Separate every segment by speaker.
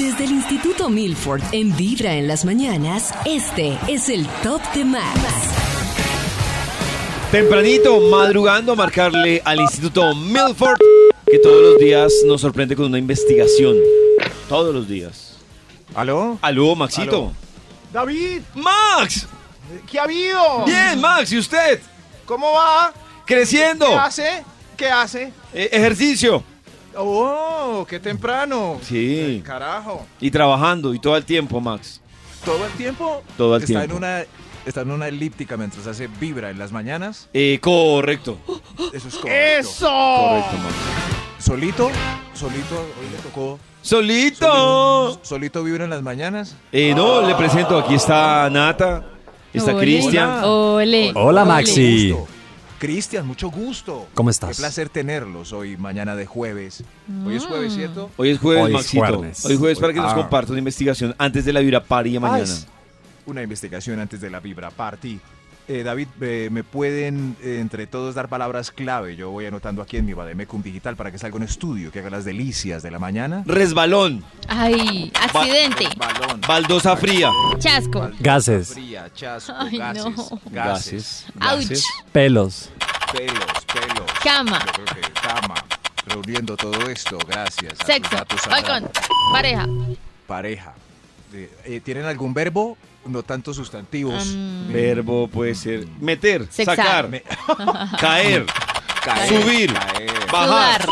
Speaker 1: Desde el Instituto Milford en Vibra en las mañanas, este es el Top de Max.
Speaker 2: Tempranito, madrugando, a marcarle al Instituto Milford, que todos los días nos sorprende con una investigación. Todos los días.
Speaker 3: ¿Aló?
Speaker 2: Aló, Maxito.
Speaker 3: Aló. David,
Speaker 2: ¡Max!
Speaker 3: ¿qué ha habido?
Speaker 2: Bien, Max, ¿y usted?
Speaker 3: ¿Cómo va?
Speaker 2: Creciendo.
Speaker 3: ¿Qué hace? ¿Qué hace?
Speaker 2: Eh, ejercicio.
Speaker 3: Oh, qué temprano.
Speaker 2: Sí.
Speaker 3: Ay, Carajo.
Speaker 2: Y trabajando, y todo el tiempo, Max.
Speaker 3: ¿Todo el tiempo?
Speaker 2: Todo el
Speaker 3: está
Speaker 2: tiempo.
Speaker 3: En una, está en una elíptica mientras hace vibra en las mañanas.
Speaker 2: Eh, correcto.
Speaker 3: Eso es correcto.
Speaker 2: Correcto, Max.
Speaker 3: ¿Solito? ¿Solito? Hoy le tocó.
Speaker 2: ¡Solito!
Speaker 3: ¿Solito vibra en las mañanas?
Speaker 2: Eh, no, le presento, aquí está Nata, está. Cristian.
Speaker 4: Hola. Maxi.
Speaker 3: Gusto. Cristian, mucho gusto.
Speaker 4: ¿Cómo estás?
Speaker 3: Qué placer tenerlos hoy, mañana de jueves. Hoy es jueves, ¿cierto?
Speaker 2: Hoy es jueves,
Speaker 4: Hoy es
Speaker 2: Maxito.
Speaker 4: jueves.
Speaker 2: Hoy es jueves para que nos
Speaker 3: Ah.
Speaker 2: comparta una investigación antes de la Vibra Party de
Speaker 3: Ah,
Speaker 2: mañana.
Speaker 3: Una investigación antes de la Vibra Party. Eh, David, eh, ¿me pueden eh, entre todos dar palabras clave? Yo voy anotando aquí en mi Bademecum Digital para que salga un estudio que haga las delicias de la mañana.
Speaker 2: Resbalón,
Speaker 5: Ay, accidente.
Speaker 3: Balón.
Speaker 2: baldosa fría,
Speaker 5: Chasco.
Speaker 4: Gases,
Speaker 3: Fría, chasco,
Speaker 5: Ay,
Speaker 3: gases,
Speaker 5: no.
Speaker 3: gases,
Speaker 2: gases,
Speaker 5: Ouch.
Speaker 4: pelos,
Speaker 3: pelos, pelos.
Speaker 5: Cama.
Speaker 3: Yo creo que cama. Reuniendo todo esto, gracias.
Speaker 5: Sexo. Pareja.
Speaker 3: Pareja. Eh, ¿Tienen algún verbo? No tanto sustantivos.
Speaker 5: Mm.
Speaker 2: verbo puede ser meter,
Speaker 5: Sexar.
Speaker 2: sacar,
Speaker 3: Me-
Speaker 2: caer,
Speaker 3: Caer,
Speaker 2: subir,
Speaker 3: caer,
Speaker 2: bajar,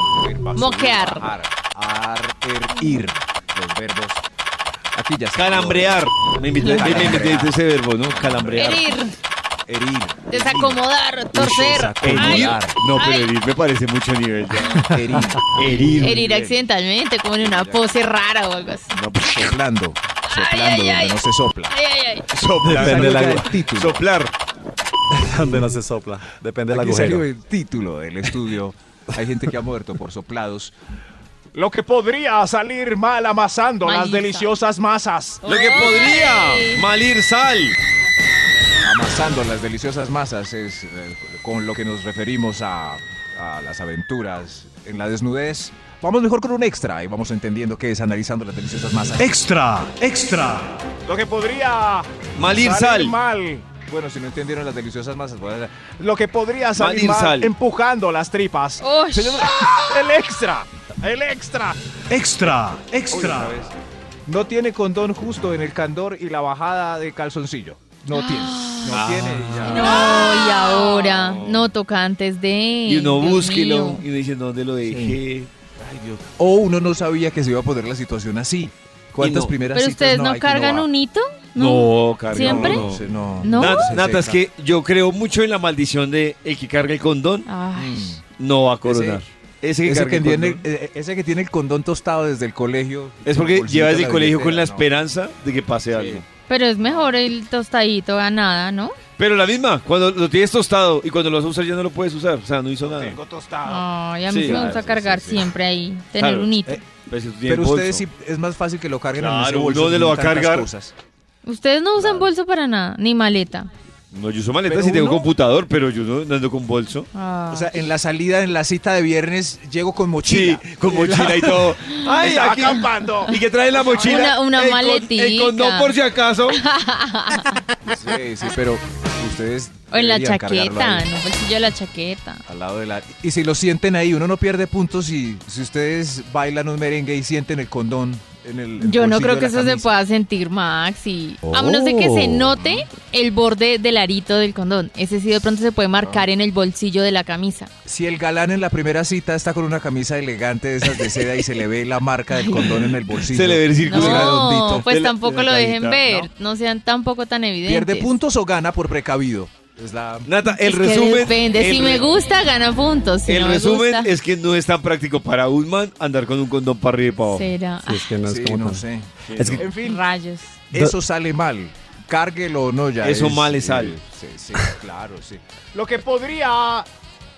Speaker 5: Moquear.
Speaker 3: bajar, ar, er, ir. Los verbos. Aquí ya
Speaker 2: calambrear. Me invité, ese verbo, ¿no? Calambrear.
Speaker 5: Herir.
Speaker 3: Herir.
Speaker 5: Desacomodar. Torcer.
Speaker 2: Herir. No, pero
Speaker 5: Ay.
Speaker 2: herir me parece mucho nivel ya.
Speaker 3: Herir.
Speaker 2: Herir.
Speaker 5: Herir accidentalmente, como en una pose rara o algo así.
Speaker 3: No, pues, soplando. Soplando
Speaker 5: ay,
Speaker 3: donde
Speaker 5: ay.
Speaker 3: no se sopla.
Speaker 5: Ay, ay, ay.
Speaker 2: Soplar.
Speaker 4: Depende de la-
Speaker 3: título.
Speaker 2: Soplar.
Speaker 4: donde no se sopla. Depende del
Speaker 3: Aquí salió
Speaker 4: agujero.
Speaker 3: el título del estudio. Hay gente que ha muerto por soplados. Lo que podría salir mal amasando las deliciosas masas.
Speaker 2: Lo que podría malir sal.
Speaker 3: Amasando las deliciosas masas es eh, con lo que nos referimos a, a las aventuras en la desnudez. Vamos mejor con un extra y vamos entendiendo qué es analizando las deliciosas masas.
Speaker 6: Extra, extra.
Speaker 3: Lo que podría
Speaker 2: Malir
Speaker 3: salir
Speaker 2: sal.
Speaker 3: mal. Bueno, si no entendieron las deliciosas masas, bueno, lo que podría salir
Speaker 2: Malir
Speaker 3: mal
Speaker 2: sal.
Speaker 3: empujando las tripas.
Speaker 5: Uy.
Speaker 3: Señor- el extra, el extra.
Speaker 6: Extra, extra.
Speaker 3: No tiene condón justo en el candor y la bajada de calzoncillo. No tiene. No
Speaker 2: Ah.
Speaker 3: tiene y ya.
Speaker 5: No, y ahora. No toca antes de.
Speaker 2: Y uno
Speaker 5: Dios
Speaker 2: búsquelo.
Speaker 5: mío.
Speaker 2: Y uno dice, ¿dónde lo dejé?
Speaker 3: Ay, Dios. O uno no sabía que se iba a poner la situación así. ¿Cuántas
Speaker 2: no.
Speaker 3: primeras
Speaker 5: Pero
Speaker 3: citas
Speaker 5: ustedes no cargan
Speaker 3: va?
Speaker 5: un hito?
Speaker 2: No, carga.
Speaker 5: ¿Siempre?
Speaker 2: no, no.
Speaker 3: Sí, no.
Speaker 5: ¿No?
Speaker 2: Nat- Nata, es que yo creo mucho en la maldición de el que carga el condón
Speaker 5: Ay.
Speaker 2: no va a coronar. Ese, que
Speaker 3: Ese tiene, eh, ese que tiene el condón tostado desde el colegio.
Speaker 2: Es porque lleva desde el colegio con la
Speaker 3: ¿no?
Speaker 2: esperanza de que pase algo.
Speaker 5: Pero es mejor el tostadito a nada, ¿no?
Speaker 2: Pero la misma, cuando lo tienes tostado y cuando lo vas a usar ya no lo puedes usar. O sea, no hizo nada.
Speaker 3: Tengo tostado.
Speaker 5: Ay, a mí
Speaker 2: Sí,
Speaker 5: sí me gusta cargar
Speaker 2: sí, sí.
Speaker 5: siempre ahí, tener
Speaker 2: Claro.
Speaker 5: un hito.
Speaker 3: Eh,
Speaker 2: Pero, si
Speaker 3: Pero ustedes sí, es más fácil que lo carguen en
Speaker 2: Claro,
Speaker 3: ese bolso.
Speaker 2: ¿uno dónde lo va a cargar?
Speaker 3: cosas.
Speaker 5: Ustedes no usan bolso para nada, ni maleta.
Speaker 2: No, yo uso maleta
Speaker 3: Pero
Speaker 2: si tengo
Speaker 3: uno-
Speaker 2: computador, pero yo no ando con bolso.
Speaker 5: Ah.
Speaker 3: O sea, en la salida, en la cita de viernes, llego con mochila.
Speaker 2: Sí, con mochila y todo. Ay,
Speaker 3: Estaba
Speaker 2: aquí.
Speaker 3: acampando.
Speaker 2: ¿Y qué trae la mochila?
Speaker 5: Una- una
Speaker 2: El con-. El condón por si acaso.
Speaker 3: Sí, sí, pero ustedes.
Speaker 5: o en la
Speaker 3: deberían cargarlo
Speaker 5: chaqueta,
Speaker 3: ahí,
Speaker 5: en el bolsillo de la chaqueta.
Speaker 3: Al lado de la. Y si lo sienten ahí, uno no pierde puntos si, si ustedes bailan un merengue y sienten el condón en el. el
Speaker 5: Yo no creo que eso se pueda sentir, Max. Y... A menos de que
Speaker 4: Oh.
Speaker 5: se note el borde del arito del condón. Ese sí de pronto se puede marcar en el bolsillo de la camisa.
Speaker 3: Si el galán en la primera cita está con una camisa elegante de esas de seda y se le ve la marca del condón en el bolsillo.
Speaker 2: Se le ve el círculo
Speaker 5: No,
Speaker 3: redondito.
Speaker 5: pues
Speaker 2: de
Speaker 5: tampoco
Speaker 2: de
Speaker 5: lo dejen ver. No sean tampoco tan evidentes.
Speaker 3: ¿Pierde puntos o gana por precavido? Es la.
Speaker 2: Nata, el
Speaker 5: Es que
Speaker 2: resumen.
Speaker 5: depende.
Speaker 2: el
Speaker 5: Si me gusta, gana puntos. Si
Speaker 2: el
Speaker 5: no
Speaker 2: resumen
Speaker 5: gusta,
Speaker 2: es que no es tan práctico para un man andar con un condón para arriba y para abajo.
Speaker 5: será.
Speaker 4: Es que no es
Speaker 3: Sí,
Speaker 4: como
Speaker 3: no
Speaker 4: tan-
Speaker 3: sé.
Speaker 4: Es que
Speaker 3: En fin,
Speaker 5: Rayos.
Speaker 3: eso sale mal. cárguelo o no ya.
Speaker 2: Eso mal es sal.
Speaker 3: eh, sí, sí, claro, sí. Lo que podría.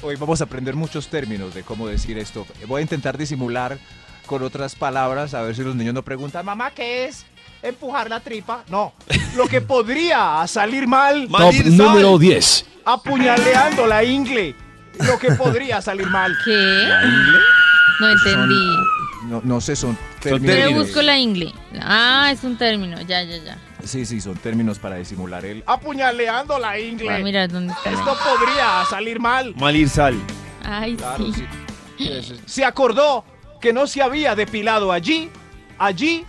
Speaker 3: Hoy vamos a aprender muchos términos de cómo decir esto. Voy a intentar disimular con otras palabras, a ver si los niños no preguntan, mamá, ¿qué es? ¿Empujar la tripa? No. Lo que podría salir mal,
Speaker 6: Top
Speaker 2: sal.
Speaker 6: número 10.
Speaker 3: apuñaleando la ingle. Lo que podría salir mal.
Speaker 5: ¿Qué? No entendí.
Speaker 3: No, no sé, son términos.
Speaker 5: Pero
Speaker 2: términos.
Speaker 5: busco la ingle. Ah, es un término. Ya, ya, ya.
Speaker 3: Sí, sí, son términos para disimular el apuñaleando la ingle.
Speaker 5: mirar dónde está. la
Speaker 3: Esto podría salir mal.
Speaker 2: Malir sal.
Speaker 5: ingle. Ay,
Speaker 3: Claro,
Speaker 5: sí.
Speaker 3: Se acordó que no se había depilado allí, allí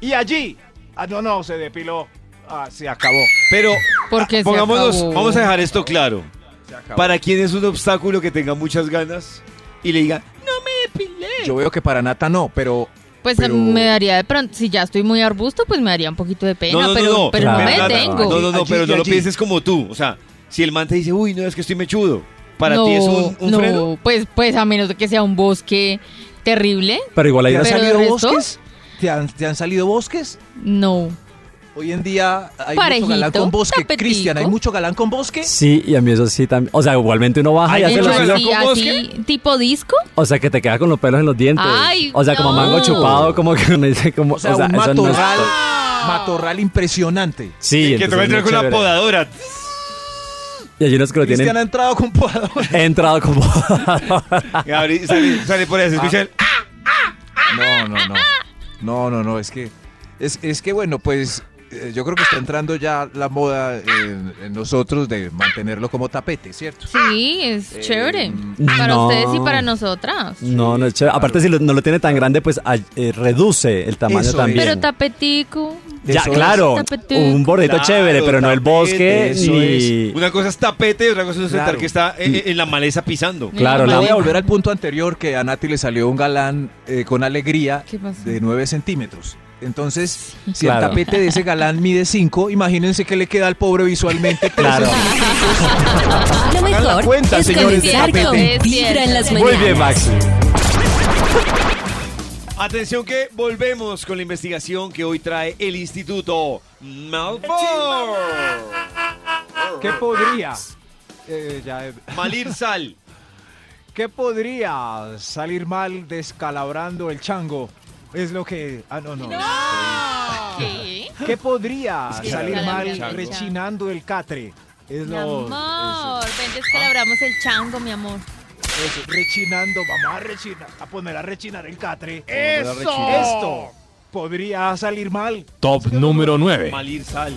Speaker 3: y allí. Ah, no, no, se depiló. Ah, se acabó.
Speaker 2: Pero
Speaker 5: Porque se
Speaker 2: pongámonos,
Speaker 5: acabó.
Speaker 2: vamos a dejar esto claro.
Speaker 3: Se acabó.
Speaker 2: ¿Para quién es un obstáculo que tenga muchas ganas y le diga, no me depilé?
Speaker 3: Yo veo que para Nata no, pero
Speaker 5: Pues
Speaker 3: Pero-
Speaker 5: me daría de pronto, si ya estoy muy arbusto, pues me daría un poquito de pena, pero, pero no
Speaker 4: Claro.
Speaker 5: me
Speaker 2: Nata,
Speaker 5: detengo.
Speaker 2: No, no, no,
Speaker 3: Allí
Speaker 2: pero no lo pienses como tú. O sea, si el man te dice, uy, no, es que estoy mechudo. ¿Para
Speaker 5: no,
Speaker 2: ti es un, un
Speaker 5: no,
Speaker 2: freno?
Speaker 5: Pues, pues a menos de que sea un bosque terrible,
Speaker 4: Pero igual
Speaker 3: ¿te han
Speaker 5: Pero
Speaker 3: salido
Speaker 5: resto-
Speaker 3: bosques? ¿Te han, te han salido bosques?
Speaker 5: no.
Speaker 3: Hoy en día hay
Speaker 5: Parejito,
Speaker 3: mucho galán con bosque. Cristian, ¿hay mucho galán con bosque?
Speaker 4: Sí, y a mí eso sí también. O sea, igualmente uno baja y hace
Speaker 2: mucho
Speaker 4: lo
Speaker 2: galán
Speaker 4: suyo.
Speaker 5: así,
Speaker 2: con
Speaker 5: así, tipo disco.
Speaker 4: O sea, que te queda con los pelos en los dientes.
Speaker 5: Ay,
Speaker 4: o sea, como
Speaker 5: no.
Speaker 4: mango chupado, como que uno dice como.
Speaker 3: O sea, un
Speaker 4: eso no es-
Speaker 3: matorral, matorral impresionante.
Speaker 4: Sí,
Speaker 2: que te
Speaker 4: entonces
Speaker 2: va a
Speaker 4: es
Speaker 2: entrar
Speaker 4: muy
Speaker 2: con la
Speaker 4: chévere.
Speaker 2: podadora.
Speaker 4: Y hay unos que lo
Speaker 3: Cristian
Speaker 4: tienen
Speaker 3: ha entrado con podador.
Speaker 4: he entrado como.
Speaker 2: Y abrí- sale, sale por ahí, se escucha el-
Speaker 3: No, no, no. No, no, no, es que es, es que bueno, pues yo creo que está entrando ya la moda en, en nosotros de mantenerlo como tapete, ¿cierto?
Speaker 5: Sí, es chévere.
Speaker 3: mm,
Speaker 5: Para
Speaker 4: no.
Speaker 5: ustedes y para nosotras.
Speaker 4: no, no es chévere. Aparte, si lo- no lo tiene tan grande, pues ay- eh, reduce el tamaño
Speaker 3: Eso es.
Speaker 4: también.
Speaker 5: Pero tapetico.
Speaker 4: ya,
Speaker 3: Eso
Speaker 4: claro. Un bordito
Speaker 2: Claro,
Speaker 4: chévere, pero no el bosque ni.
Speaker 2: Una cosa es tapete y otra cosa es sentar
Speaker 3: Claro.
Speaker 2: que está en, en la maleza pisando.
Speaker 4: Claro, la-
Speaker 3: voy a volver al punto anterior que a Nati le salió un galán eh, con alegría
Speaker 5: ¿Qué pasó?
Speaker 3: de 9 centímetros. Entonces, si
Speaker 4: Claro.
Speaker 3: el tapete de ese galán mide 5, imagínense que le queda al pobre visualmente.
Speaker 4: Claro.
Speaker 1: Lo
Speaker 3: Hagan la
Speaker 1: mejor
Speaker 3: cuenta,
Speaker 1: es
Speaker 3: señores
Speaker 1: con Vibra en las mañanas.
Speaker 4: Muy bien, Maxi.
Speaker 2: Atención que volvemos con la investigación que hoy trae el Instituto Malfoy.
Speaker 3: ¿Qué podría? eh, ya, eh,
Speaker 2: Malir Sal.
Speaker 3: ¿Qué podría salir mal descalabrando el chango? Es lo que... Ah, no, no.
Speaker 5: ¿Qué?
Speaker 3: ¿Qué podría
Speaker 5: que
Speaker 3: salir mal rechinando el catre? Es
Speaker 5: Mi
Speaker 3: lo...
Speaker 5: amor, ven, descalabramos el chango, mi amor.
Speaker 3: eso, rechinando, vamos a rechinar, a poner a rechinar el catre. ¡Eso! Esto podría salir mal.
Speaker 6: Top número 9.
Speaker 2: Malir Sal.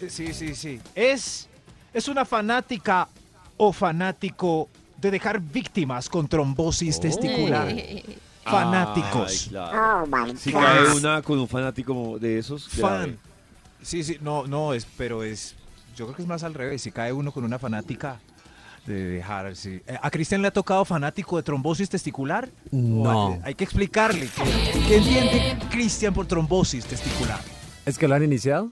Speaker 3: Eh, Sí, sí, sí. Es, es una fanática o fanático de dejar víctimas con trombosis testicular. Fanáticos.
Speaker 2: Ay, claro. Si cae una con un fanático de esos, grave.
Speaker 3: Fan. Sí, sí, no, no, es, pero es, yo creo que es más al revés. Si cae uno con una fanática de dejar, sí. Eh, ¿A Cristian le ha tocado fanático de trombosis testicular?
Speaker 4: No.
Speaker 3: Hay, hay que explicarle que, que entiende Cristian por trombosis testicular.
Speaker 4: ¿Es que lo han iniciado?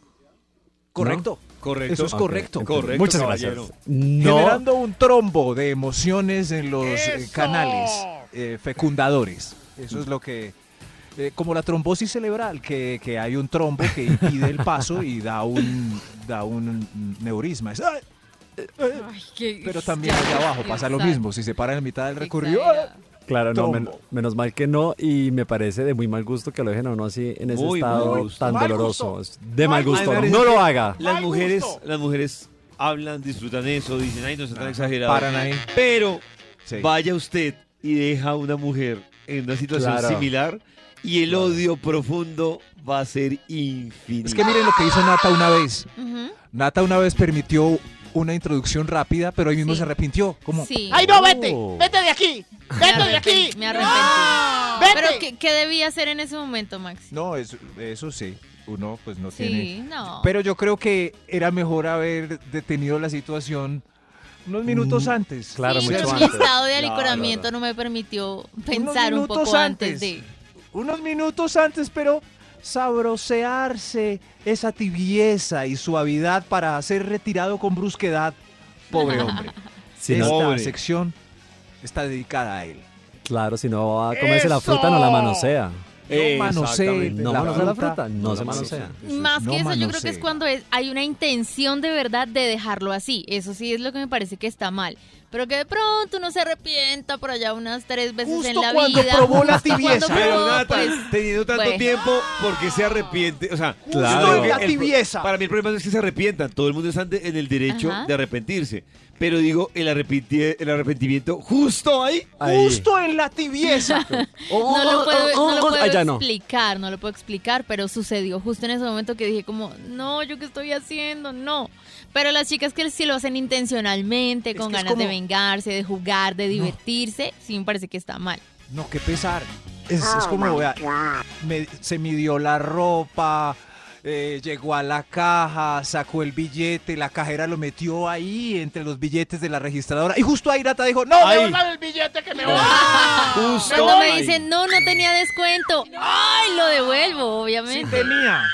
Speaker 3: ¿Correcto?
Speaker 2: Correcto.
Speaker 3: Eso es correcto.
Speaker 2: Correcto,
Speaker 4: Muchas
Speaker 2: caballero.
Speaker 4: gracias. No.
Speaker 3: Generando un trombo de emociones en los eh, canales eh, fecundadores. Eso es lo que... eh, como la trombosis cerebral, que, que hay un trombo que impide el paso y da un, da un neurisma. Es, ¡ay!
Speaker 5: Ay, qué-
Speaker 3: Pero también allá abajo pasa lo mismo. Si se para en mitad del recorrido...
Speaker 5: Exagerado.
Speaker 4: Claro, no, men- menos mal que no, y me parece de muy mal gusto que lo dejen a uno así en ese
Speaker 2: Muy
Speaker 4: estado tan
Speaker 3: Mal
Speaker 4: doloroso.
Speaker 3: gusto.
Speaker 4: De mal gusto, no lo haga.
Speaker 2: Las mujeres, las mujeres hablan, disfrutan eso, dicen, ay, no está tan exagerado.
Speaker 3: Paran ahí.
Speaker 2: Pero
Speaker 3: Sí.
Speaker 2: vaya usted y deja a una mujer en una situación
Speaker 4: Claro.
Speaker 2: similar y el odio profundo va a ser infinito.
Speaker 3: Es que miren lo que hizo Nata una vez. Nata una vez permitió una introducción rápida, pero ahí mismo
Speaker 5: Sí.
Speaker 3: se arrepintió. Como,
Speaker 5: Sí.
Speaker 7: ¡Ay, no, vete!
Speaker 4: Oh.
Speaker 7: ¡Vete de aquí! ¡Vete de aquí!
Speaker 5: Me arrepentí.
Speaker 7: ¡Vete!
Speaker 5: Pero ¿qué, qué debía hacer en ese momento, Maxi?
Speaker 3: no, eso, eso sí. Uno pues no tiene...
Speaker 5: Sí, no.
Speaker 3: Pero yo creo que era mejor haber detenido la situación unos minutos
Speaker 4: Mm,
Speaker 3: antes.
Speaker 4: claro,
Speaker 5: sí,
Speaker 4: mucho
Speaker 5: pero mi
Speaker 4: antes.
Speaker 5: estado de alicoramiento
Speaker 2: claro.
Speaker 5: no me permitió pensar un
Speaker 3: minutos
Speaker 5: poco antes.
Speaker 3: antes.
Speaker 5: de...
Speaker 3: Unos minutos antes, pero sabrosearse esa tibieza y suavidad para ser retirado con brusquedad. Pobre hombre.
Speaker 4: Si
Speaker 3: Esta
Speaker 4: no,
Speaker 3: sección está dedicada a él.
Speaker 4: claro, si no va a comerse la fruta, no la manosea.
Speaker 3: Manosee
Speaker 2: Exactamente.
Speaker 4: No
Speaker 3: la
Speaker 4: manosea la
Speaker 3: fruta.
Speaker 4: fruta, no se manosea.
Speaker 5: Más
Speaker 3: No
Speaker 5: que eso, yo creo que
Speaker 3: manosee.
Speaker 5: es cuando es, hay una intención de verdad de dejarlo así. Eso sí es lo que me parece que está mal. Pero que de pronto uno se arrepienta por allá unas tres veces en la
Speaker 3: cuando
Speaker 5: vida.
Speaker 3: probó la
Speaker 5: justo cuando
Speaker 3: tibieza.
Speaker 2: Pero
Speaker 5: probó,
Speaker 2: Nata,
Speaker 5: pues,
Speaker 2: teniendo tanto tiempo, ¿por qué se arrepiente? O sea,
Speaker 4: Claro.
Speaker 3: La tibieza.
Speaker 2: para mí el problema no es que se arrepientan. Todo el mundo está en el derecho
Speaker 5: Ajá.
Speaker 2: de arrepentirse. Pero digo, el, el arrepentimiento justo ahí.
Speaker 4: Ahí.
Speaker 3: Justo en la tibieza.
Speaker 4: Oh,
Speaker 5: No lo puedo,
Speaker 4: oh,
Speaker 5: no lo puedo
Speaker 4: no.
Speaker 5: explicar, no lo puedo explicar, pero sucedió justo en ese momento que dije como, no, ¿yo qué estoy haciendo? No. Pero las chicas que sí lo hacen intencionalmente,
Speaker 3: Es
Speaker 5: con
Speaker 3: que
Speaker 5: ganas de
Speaker 3: como-
Speaker 5: vengarse, de jugar, de divertirse, sí me parece que está mal.
Speaker 3: No, qué pesar. Es, es como, vea, me- se midió la ropa, eh, llegó a la caja, sacó el billete, la cajera lo metió ahí entre los billetes de la registradora. Y justo ahí Nata dijo, no,
Speaker 2: Ahí.
Speaker 3: devuelvan el billete que me voy.
Speaker 2: Justo
Speaker 5: Cuando me dicen, no, no tenía descuento, ¡ay! Lo devuelvo,
Speaker 3: Sí
Speaker 5: obviamente.
Speaker 3: tenía.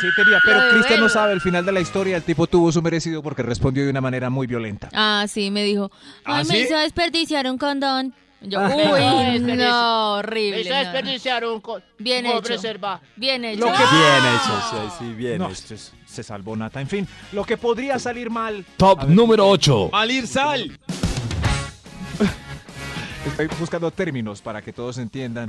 Speaker 3: Sí tenía, pero Cristian no sabe el final de la historia. El tipo tuvo su merecido porque respondió de una manera muy violenta.
Speaker 5: Ah, sí, me dijo,
Speaker 2: ¿Ah,
Speaker 5: ay, me
Speaker 2: sí?
Speaker 5: hizo desperdiciar un condón. Yo,
Speaker 4: Ah.
Speaker 5: uy,
Speaker 7: No,
Speaker 5: no, horrible. No,
Speaker 7: es
Speaker 5: no.
Speaker 7: desperdiciar un co
Speaker 5: Bien hecho.
Speaker 7: preserva.
Speaker 5: Bien hecho.
Speaker 3: Lo que-
Speaker 4: Bien hecho, sí, sí, bien
Speaker 3: no,
Speaker 4: hecho.
Speaker 3: se, se salvó Nata. En fin, lo que podría salir mal.
Speaker 6: Top número 8.
Speaker 2: Malir Sal.
Speaker 3: Estoy buscando términos para que todos entiendan.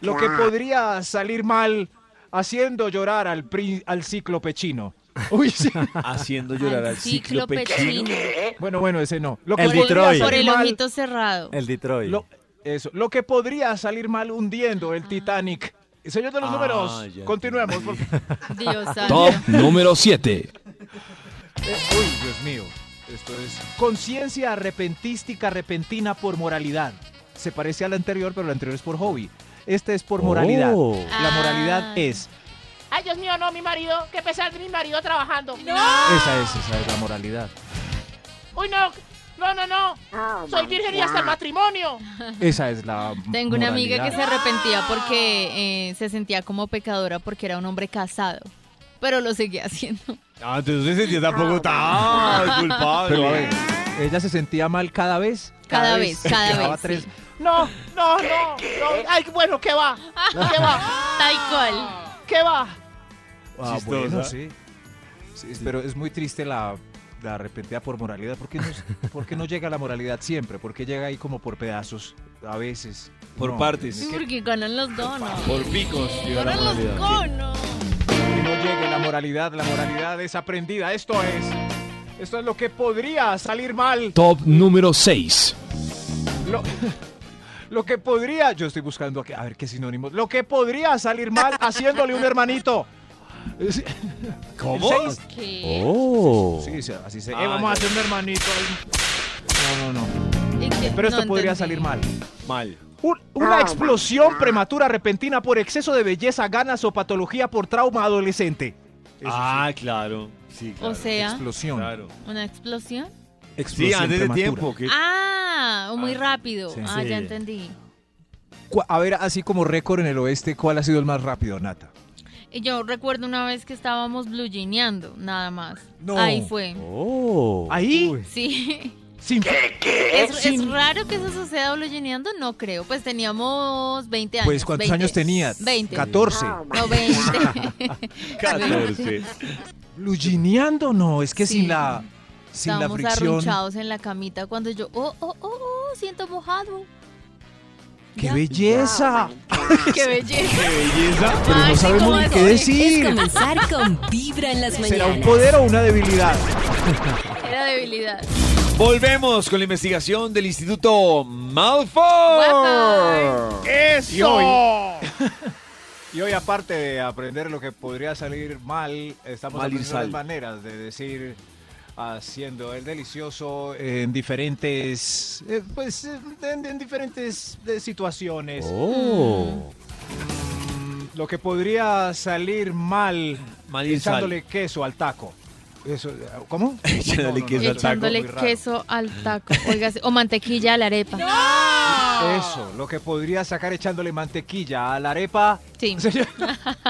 Speaker 3: Lo que podría salir mal haciendo llorar al, pri- al cíclope chino. Uy, sí.
Speaker 2: Haciendo llorar al cíclope chino.
Speaker 3: Bueno, bueno, ese no. Lo que
Speaker 4: El Detroit.
Speaker 5: Por el ojito cerrado.
Speaker 4: El Detroit.
Speaker 3: Lo, eso, lo que podría salir mal hundiendo el Titanic. Señor de los
Speaker 2: Ah,
Speaker 3: números, continuemos. por-
Speaker 5: Dios.
Speaker 6: Top número 7.
Speaker 3: Eh, uy, Dios mío. Esto es conciencia arrepentística repentina por moralidad. Se parece a la anterior, pero la anterior es por hobby. Este es por moralidad.
Speaker 4: Oh.
Speaker 3: La moralidad
Speaker 5: Ah.
Speaker 3: es,
Speaker 7: Ay, Dios mío, no, mi marido. Qué pesar de mi marido trabajando.
Speaker 3: esa es, esa es la moralidad.
Speaker 7: Uy, no. No, no, no. Soy virgen y hasta el matrimonio.
Speaker 3: Esa es la
Speaker 5: Tengo una amiga que se arrepentía porque eh, se sentía como pecadora porque era un hombre casado. Pero lo seguía haciendo.
Speaker 2: Ah, entonces se sentía tampoco tan culpable.
Speaker 3: Pero a ver, ella se sentía mal cada vez.
Speaker 5: Cada vez, cada
Speaker 3: dejaba
Speaker 5: vez,
Speaker 3: tres-
Speaker 5: sí.
Speaker 7: No, no, no, no. Ay, bueno, ¿qué va? ¿Qué va?
Speaker 5: Tal cual.
Speaker 7: ¿Qué va?
Speaker 3: Ah,
Speaker 2: Chistosa.
Speaker 3: bueno, sí. Sí, Pero es muy triste la, la arrepentida por moralidad. ¿Por qué, no, por qué no llega la moralidad siempre? ¿Por qué llega ahí como por pedazos? A veces.
Speaker 2: Por
Speaker 3: No,
Speaker 2: partes.
Speaker 5: Porque ganan los donos.
Speaker 2: Por picos. llega la
Speaker 5: Ganan los
Speaker 2: moralidad.
Speaker 5: conos.
Speaker 3: que no llegue la moralidad. La moralidad es aprendida. Esto es. Esto es lo que podría salir mal.
Speaker 6: Top número 6.
Speaker 3: Lo, lo que podría. Yo estoy buscando aquí. A ver qué sinónimos. Lo que podría salir mal haciéndole un hermanito. Sí,
Speaker 2: ¿Cómo?
Speaker 5: ¿Qué?
Speaker 4: Oh.
Speaker 3: Sí, sí, así se.
Speaker 2: Ah,
Speaker 3: eh, vamos a hacer un hermanito. No, no, no. Pero esto
Speaker 5: No
Speaker 3: podría
Speaker 5: entendí.
Speaker 3: salir mal.
Speaker 2: Mal.
Speaker 3: Un- una explosión prematura repentina por exceso de belleza, ganas o patología por trauma adolescente. Eso
Speaker 2: Ah, claro. Sí, claro.
Speaker 5: O sea,
Speaker 3: explosión.
Speaker 2: Claro.
Speaker 5: ¿una explosión?
Speaker 2: Sí,
Speaker 3: Explosión
Speaker 2: antes de
Speaker 3: prematura.
Speaker 2: tiempo. que-
Speaker 5: Ah, muy rápido.
Speaker 3: sí.
Speaker 5: Ah, ya
Speaker 4: Sí.
Speaker 5: entendí.
Speaker 3: Cu- A ver, así como récord en el oeste, ¿cuál ha sido el más rápido, Nata?
Speaker 5: Y yo recuerdo una vez que estábamos blue jeaneando, nada más.
Speaker 3: No.
Speaker 5: Ahí fue.
Speaker 4: Oh.
Speaker 3: ¿Ahí?
Speaker 5: Sí.
Speaker 3: Sin,
Speaker 5: Es, es
Speaker 3: Sin-
Speaker 5: raro que eso suceda blue jeaneando, no creo. Pues teníamos 20 años.
Speaker 3: Pues, ¿cuántos
Speaker 5: 20.
Speaker 3: años tenías?
Speaker 5: 20.
Speaker 3: 14.
Speaker 5: No, 20.
Speaker 2: 14.
Speaker 3: Lugineando, no, es que
Speaker 5: Sí.
Speaker 3: sin la, sin la
Speaker 5: Estábamos
Speaker 3: fricción.
Speaker 5: arrunchados en la camita cuando yo, oh, oh, oh, oh, siento mojado.
Speaker 3: ¡Qué
Speaker 5: Ya.
Speaker 3: belleza!
Speaker 5: ¡Qué belleza!
Speaker 2: ¡Qué belleza!
Speaker 3: Pero no sabemos
Speaker 5: ¿cómo
Speaker 3: ni qué
Speaker 1: Es
Speaker 3: decir.
Speaker 1: comenzar con Vibra en las
Speaker 3: ¿Será un
Speaker 1: mañanas.
Speaker 3: poder o una debilidad?
Speaker 5: Era debilidad.
Speaker 2: Volvemos con la investigación del Instituto Malfoy.
Speaker 3: Y hoy, y hoy, aparte de aprender lo que podría salir mal, estamos
Speaker 2: Mal y
Speaker 3: aprendiendo las maneras de decir haciendo el delicioso en diferentes eh, pues eh, en, en diferentes eh, situaciones
Speaker 4: Oh.
Speaker 3: Mm, lo que podría salir mal
Speaker 2: Mal y sal.
Speaker 3: echándole queso al taco eso cómo
Speaker 2: Echándole queso al taco.
Speaker 5: Echándole queso al taco. Oiga, o mantequilla a la arepa.
Speaker 3: eso lo que podría sacar echándole mantequilla a la arepa
Speaker 5: Sí.
Speaker 3: señor,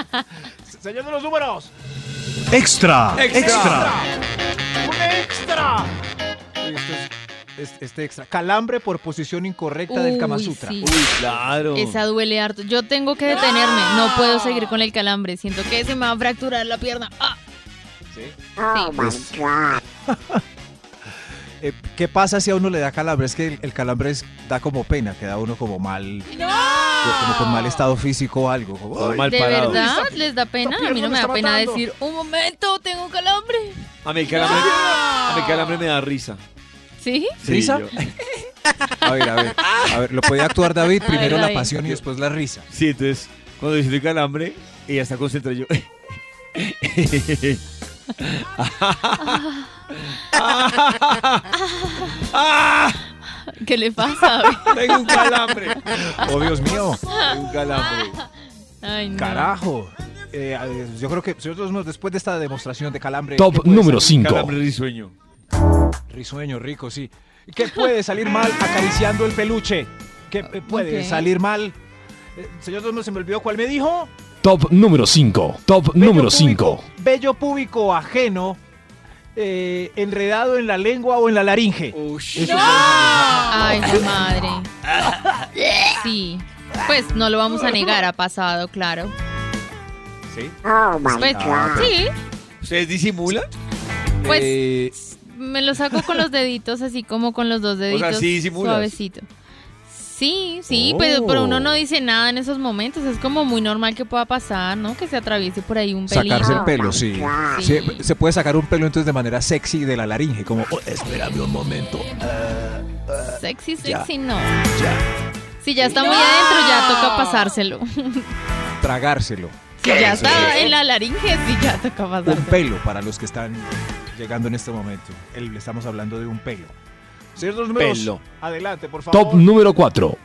Speaker 3: señor de los números
Speaker 6: Extra.
Speaker 2: Extra.
Speaker 3: ¡Un extra! Es, este extra. Calambre por posición incorrecta del Kama Sutra.
Speaker 5: sí.
Speaker 2: Uy, claro.
Speaker 5: Esa duele harto. Yo tengo que detenerme. No puedo seguir con el calambre. Siento que se me va a fracturar la pierna. Ah,
Speaker 3: ¿Sí?
Speaker 5: sí.
Speaker 3: Pues, eh, ¿Qué pasa si a uno le da calambre? Es que el, el calambre es- da como pena, queda uno como mal, como con mal estado físico o algo. como,
Speaker 2: Todo
Speaker 3: "Ay,
Speaker 2: mal
Speaker 5: ¿De
Speaker 2: parado.
Speaker 5: verdad les da pena? A mí no
Speaker 3: me
Speaker 5: da pena
Speaker 3: matando.
Speaker 5: decir, un momento, tengo un calambre.
Speaker 2: A mí el calambre, a mí el calambre me da risa.
Speaker 5: ¿Sí?
Speaker 3: ¿Risa?
Speaker 2: yo-
Speaker 3: A ver, a ver, a ver, lo podía actuar David, primero la
Speaker 5: David.
Speaker 3: pasión y después la risa.
Speaker 2: Sí, entonces, cuando dice el calambre, ella está concentrada yo.
Speaker 5: ¿Qué le pasa?
Speaker 2: Tengo un calambre.
Speaker 3: Oh, Dios mío,
Speaker 2: Tengo un calambre.
Speaker 5: Ay, no.
Speaker 3: carajo. Eh, yo creo que nosotros después de esta demostración de calambre... ¿qué
Speaker 6: Top número
Speaker 3: salir?
Speaker 6: 5.
Speaker 2: Calambre risueño.
Speaker 3: Risueño, rico, sí. ¿Qué puede salir mal acariciando el peluche? ¿Qué eh, puede salir mal? Eh, señor Dos, se me olvidó cuál me dijo.
Speaker 6: Top número 5. Top número
Speaker 3: púbico-
Speaker 6: 5.
Speaker 3: Vello púbico ajeno, eh, enredado en la lengua o en la laringe. Mal.
Speaker 5: Ay, mi madre. Sí. Pues no lo vamos a negar, ha pasado, claro.
Speaker 3: ¿Sí?
Speaker 5: Pues sí,
Speaker 2: ¿Ustedes disimulan?
Speaker 5: pues
Speaker 3: Eh,
Speaker 5: me lo saco con los deditos, así como con los dos deditos.
Speaker 2: sí disimulas.
Speaker 5: Suavecito. Sí, sí,
Speaker 3: Oh.
Speaker 5: pero, pero uno no dice nada en esos momentos. Es como muy normal que pueda pasar, ¿no? Que se atraviese por ahí un pelito.
Speaker 3: sacarse el pelo, sí.
Speaker 5: Sí.
Speaker 3: Sí, Se puede sacar un pelo entonces de manera sexy de la laringe, como, "Oh, espérame un momento.
Speaker 5: Sexy,
Speaker 3: Ya.
Speaker 5: sexy, no. Si ya está muy adentro, ya toca pasárselo.
Speaker 3: Tragárselo.
Speaker 5: Si ya está en la laringe, sí ya toca
Speaker 3: Un
Speaker 5: pasárselo.
Speaker 3: pelo para los que están llegando en este momento. El- estamos hablando de un pelo. Señor Dos Números,
Speaker 2: Pelo.
Speaker 3: adelante, por favor.
Speaker 6: Top número 4.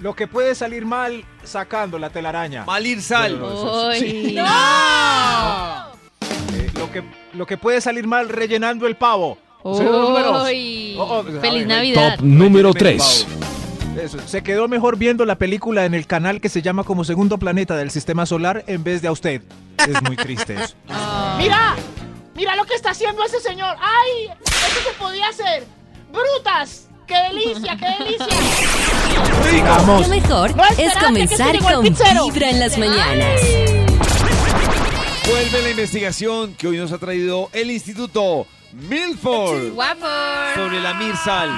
Speaker 3: Lo que puede salir mal sacando la telaraña.
Speaker 2: Malir sal.
Speaker 5: Uy.
Speaker 3: Eh, lo, que, lo que puede salir mal rellenando el pavo. Señor Números. Oh, oh,
Speaker 5: Feliz
Speaker 3: ver,
Speaker 5: Navidad.
Speaker 6: Top número
Speaker 3: Relléneme el
Speaker 6: 3.
Speaker 3: Eso, Se quedó mejor viendo la película en el canal que se llama como segundo planeta del sistema solar en vez de a usted. Es muy triste eso.
Speaker 5: Ay.
Speaker 7: Mira, mira lo que está haciendo ese señor. ¡Ay! Eso se podía hacer. ¡Brutas! ¡Qué delicia, qué delicia!
Speaker 3: Vamos.
Speaker 1: Lo mejor
Speaker 7: No,
Speaker 1: es comenzar
Speaker 7: el
Speaker 1: con vibra en las mañanas.
Speaker 2: Vuelve la investigación que hoy nos ha traído el Instituto Milford
Speaker 5: Guapo.
Speaker 2: sobre la mirsal.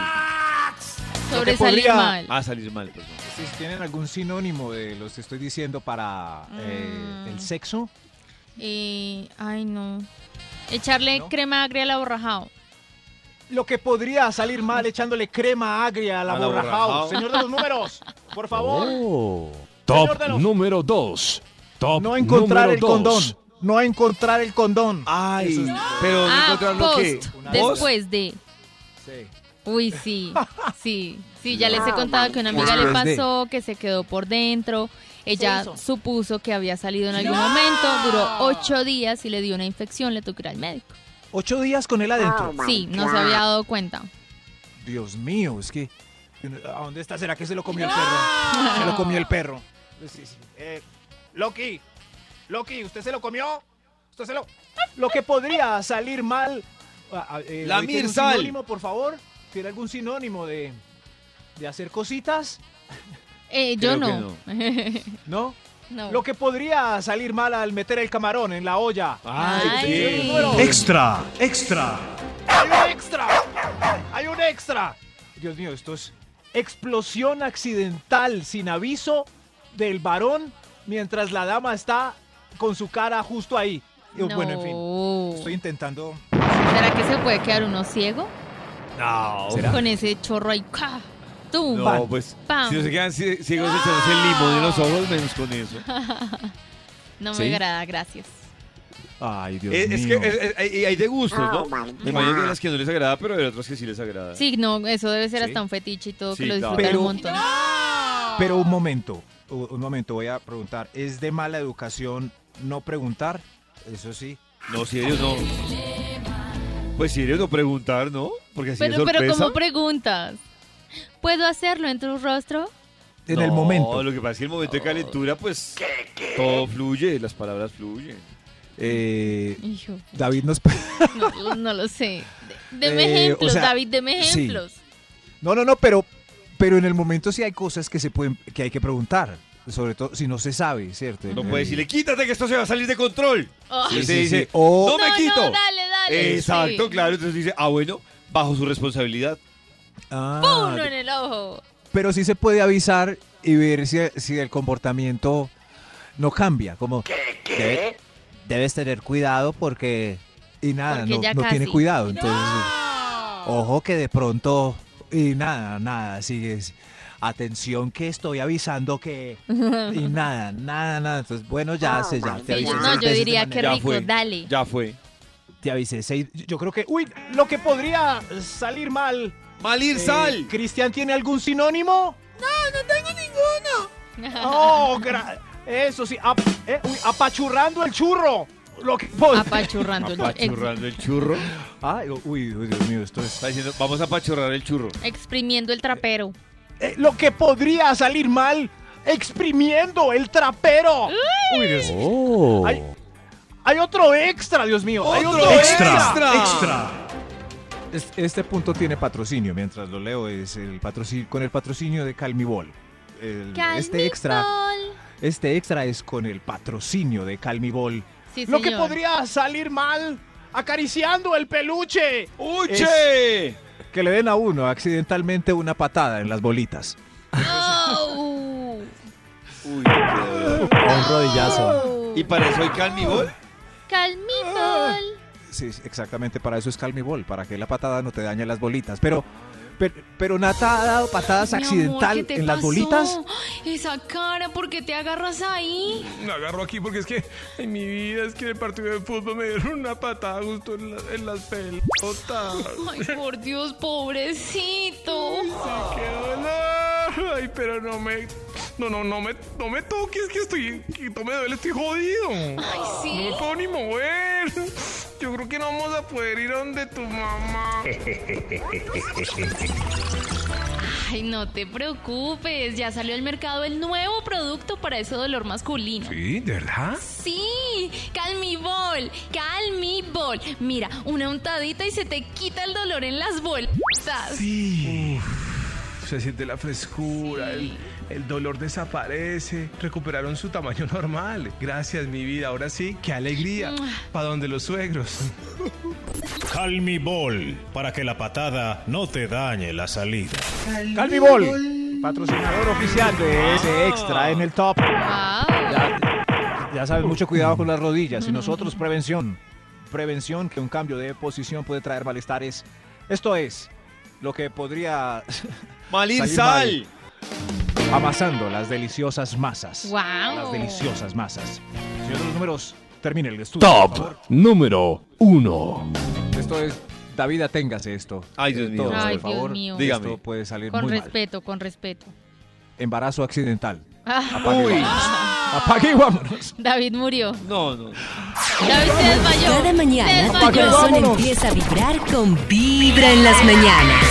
Speaker 5: Sobre
Speaker 3: que
Speaker 5: salir
Speaker 3: podría-
Speaker 5: mal.
Speaker 2: Ah, salir mal, perdón.
Speaker 3: Si tienen algún sinónimo de los que estoy diciendo para eh,
Speaker 5: Mm.
Speaker 3: el sexo,
Speaker 5: Eh, ay, no. Echarle
Speaker 3: ¿No?
Speaker 5: crema agria al aborrajado.
Speaker 3: Lo que podría salir mal echándole crema agria Al aborrajado.
Speaker 2: aborrajado.
Speaker 3: Señor de los números, por favor,
Speaker 6: Oh. Top
Speaker 3: los-
Speaker 6: número 2. Top
Speaker 3: no encontrar el
Speaker 6: dos.
Speaker 3: condón. No encontrar el condón.
Speaker 2: Ay, pero no
Speaker 5: Ah,
Speaker 2: encontrar lo que.
Speaker 5: Después de.
Speaker 3: Sí.
Speaker 5: Uy, sí. Sí. Sí, ya les he contado que a una amiga le pasó, que se quedó por dentro. Ella supuso que había salido en algún momento, duró ocho días y le dio una infección, le tocó ir al médico.
Speaker 3: Ocho días con él adentro.
Speaker 5: Sí, no se había dado cuenta.
Speaker 3: Dios mío, es que. ¿A dónde está? ¿Será que se lo comió el perro? Se lo comió el perro. Sí, sí. Eh, Loki, Loki, ¿usted se lo comió? ¿Usted se lo.? Lo que podría salir mal. ah, ah, eh,
Speaker 2: La
Speaker 3: David, ¿tiene un
Speaker 2: Mirsal.
Speaker 3: sinónimo, por favor? ¿Tiene algún sinónimo de, de hacer cositas?
Speaker 5: Eh, yo no.
Speaker 3: ¿No?
Speaker 5: No.
Speaker 3: Lo que podría salir mal al meter el camarón en la olla.
Speaker 2: Ay,
Speaker 5: Ay.
Speaker 2: sí.
Speaker 4: Extra, extra.
Speaker 3: ¡Hay un extra! ¡Hay un extra! Dios mío, esto es explosión accidental sin aviso del varón mientras la dama está con su cara justo ahí. Y, Bueno, en fin,
Speaker 5: No.
Speaker 3: estoy intentando...
Speaker 5: ¿Será que se puede quedar uno ciego?
Speaker 2: No.
Speaker 3: ¿Será?
Speaker 5: Con ese chorro ahí. ¡ca!
Speaker 2: No, pues.
Speaker 5: Pam.
Speaker 2: Si no se quedan cie- ciegos echándose el limón en los ojos, menos con eso.
Speaker 5: No me
Speaker 3: ¿Sí?
Speaker 5: agrada, gracias.
Speaker 3: Ay, Dios
Speaker 2: Es, es
Speaker 3: mío.
Speaker 2: que es- es- hay, hay de gustos, ¿no? Me imagino que hay las que no les agrada, pero hay otras que sí les agrada.
Speaker 5: Sí, no, eso debe ser
Speaker 3: Sí.
Speaker 5: hasta un fetiche y todo,
Speaker 2: Sí,
Speaker 5: que lo disfrutan
Speaker 3: Pero-
Speaker 5: un montón.
Speaker 3: Pero un momento, un momento, voy a preguntar. ¿Es de mala educación no preguntar? Eso sí.
Speaker 2: No, si ellos no. Pues si ellos no preguntar, ¿no? Porque así de
Speaker 5: Pero, pero
Speaker 2: sorpresa.
Speaker 5: como preguntas, ¿puedo hacerlo en tu rostro?
Speaker 3: En el
Speaker 2: No,
Speaker 3: momento.
Speaker 2: Lo que pasa es que en el momento de calentura, pues todo fluye, las palabras fluyen.
Speaker 3: Eh,
Speaker 5: Hijo,
Speaker 3: David nos...
Speaker 5: no, no lo sé. De- Deme
Speaker 3: Eh, o
Speaker 5: ejemplos,
Speaker 3: sea,
Speaker 5: David, deme
Speaker 3: sí.
Speaker 5: ejemplos.
Speaker 3: No, no, no, pero, pero en el momento sí hay cosas que se pueden, que hay que preguntar. Sobre todo si no se sabe, ¿cierto?
Speaker 2: No puede decirle, quítate que esto se va a salir de control.
Speaker 5: Oh.
Speaker 2: Y
Speaker 3: sí,
Speaker 2: dice,
Speaker 3: sí. O-
Speaker 2: no me quito.
Speaker 5: no, dale, dale.
Speaker 2: Exacto,
Speaker 5: Sí.
Speaker 2: claro. Entonces dice, ah, bueno, bajo su responsabilidad.
Speaker 3: Ah,
Speaker 5: Uno en el ojo.
Speaker 3: pero sí se puede avisar y ver si, si el comportamiento no cambia. Como, debe- debes tener cuidado porque... Y nada,
Speaker 5: Porque
Speaker 3: no, tiene cuidado. Entonces, ojo que de pronto... Y nada, nada, sigues... Atención que estoy avisando que... Y nada, nada, nada. Entonces, bueno, ya se ya. Te avisé
Speaker 5: no, yo diría que
Speaker 2: Ya
Speaker 5: rico,
Speaker 2: fue.
Speaker 5: dale.
Speaker 2: Ya fue.
Speaker 3: Te avisé seis... Yo creo que...
Speaker 7: Uy, lo que podría salir mal.
Speaker 2: Malir
Speaker 7: Eh,
Speaker 2: sal.
Speaker 7: ¿Cristian tiene algún sinónimo? No, no tengo ninguno. Oh, gra- eso sí. ap- eh, uy, apachurrando el churro. Lo que pod-
Speaker 5: Apachurrando. el-
Speaker 2: Apachurrando el churro.
Speaker 3: Ay, uy, uy, Dios mío, esto es...
Speaker 2: Está diciendo, vamos a apachurrar el churro.
Speaker 5: exprimiendo el trapero.
Speaker 7: eh, lo que podría salir mal. Exprimiendo el trapero. Uy, Dios.
Speaker 4: Oh.
Speaker 7: Hay, hay otro extra, Dios mío. Hay
Speaker 2: ¡Otro
Speaker 7: otro
Speaker 2: extra!
Speaker 7: extra.
Speaker 3: Es- Este punto tiene patrocinio, mientras lo leo es el patrocinio con el patrocinio de Calmibol. El- este extra, este extra es con el patrocinio de Calmibol.
Speaker 5: Sí,
Speaker 7: Lo que podría salir mal. Acariciando el peluche.
Speaker 2: ¡Uche!
Speaker 3: Que le den a uno accidentalmente una patada en las bolitas.
Speaker 5: Oh.
Speaker 2: Uy, qué
Speaker 4: un rodillazo.
Speaker 5: Oh.
Speaker 2: ¿Y para eso hay calmibol?
Speaker 5: Calmibol.
Speaker 3: Sí, exactamente para eso es Calmibol, para que la patada no te dañe las bolitas. Pero, pero, pero Nata ha dado patadas
Speaker 8: Mi amor,
Speaker 3: accidental
Speaker 8: ¿qué te
Speaker 3: en las
Speaker 8: pasó?
Speaker 3: bolitas.
Speaker 8: Esa cara, ¿por qué te agarras ahí?
Speaker 6: Me agarro aquí porque es que en mi vida es que en el partido de fútbol me dieron una patada justo en, la- en las pelotas.
Speaker 8: Ay, por Dios, pobrecito.
Speaker 6: ¡Qué dolor! Ay, pero no me... No, no, no me, no me toques, que estoy... Que no me duele, estoy jodido.
Speaker 8: Ay,
Speaker 6: No
Speaker 8: sí.
Speaker 6: me puedo ni mover. Yo creo que no vamos a poder ir a donde tu mamá.
Speaker 8: Ay, no te preocupes. Ya salió al mercado el nuevo producto para ese dolor masculino.
Speaker 6: ¿Sí? ¿De verdad?
Speaker 8: Sí, Calmibol, Calmibol. Mira, una untadita y se te quita el dolor en las bolsas.
Speaker 6: Sí. Se siente la frescura, el, el dolor desaparece, recuperaron su tamaño normal. Gracias, mi vida. Ahora sí, qué alegría. ¿Para donde los suegros?
Speaker 9: Calmibol, para que la patada no te dañe la salida.
Speaker 7: Calmibol, patrocinador oficial de ese extra en el top.
Speaker 5: Wow.
Speaker 3: Ya, ya sabes, mucho cuidado con las rodillas. Y nosotros, prevención. Prevención, que un cambio de posición puede traer malestares. Esto es lo que podría
Speaker 2: Malir sal.
Speaker 3: amasando las deliciosas masas.
Speaker 5: Wow.
Speaker 3: Las deliciosas masas. Señor de los números, termine el estudio. por
Speaker 6: Top
Speaker 3: favor.
Speaker 6: número uno.
Speaker 3: Esto es. David, aténgase esto.
Speaker 2: Ay, Dios mío.
Speaker 3: Todos,
Speaker 5: Ay,
Speaker 3: por
Speaker 5: Dios
Speaker 3: favor.
Speaker 5: mío.
Speaker 2: Dígame.
Speaker 3: Esto puede salir
Speaker 5: Con
Speaker 3: muy mal.
Speaker 5: respeto, con respeto.
Speaker 3: Embarazo accidental.
Speaker 5: Ah,
Speaker 2: Uy.
Speaker 3: Apague y vámonos.
Speaker 5: David murió.
Speaker 2: No, no.
Speaker 5: David se desmayó.
Speaker 1: Cada mañana tu corazón
Speaker 3: vámonos.
Speaker 1: empieza a vibrar con Vibra en las mañanas.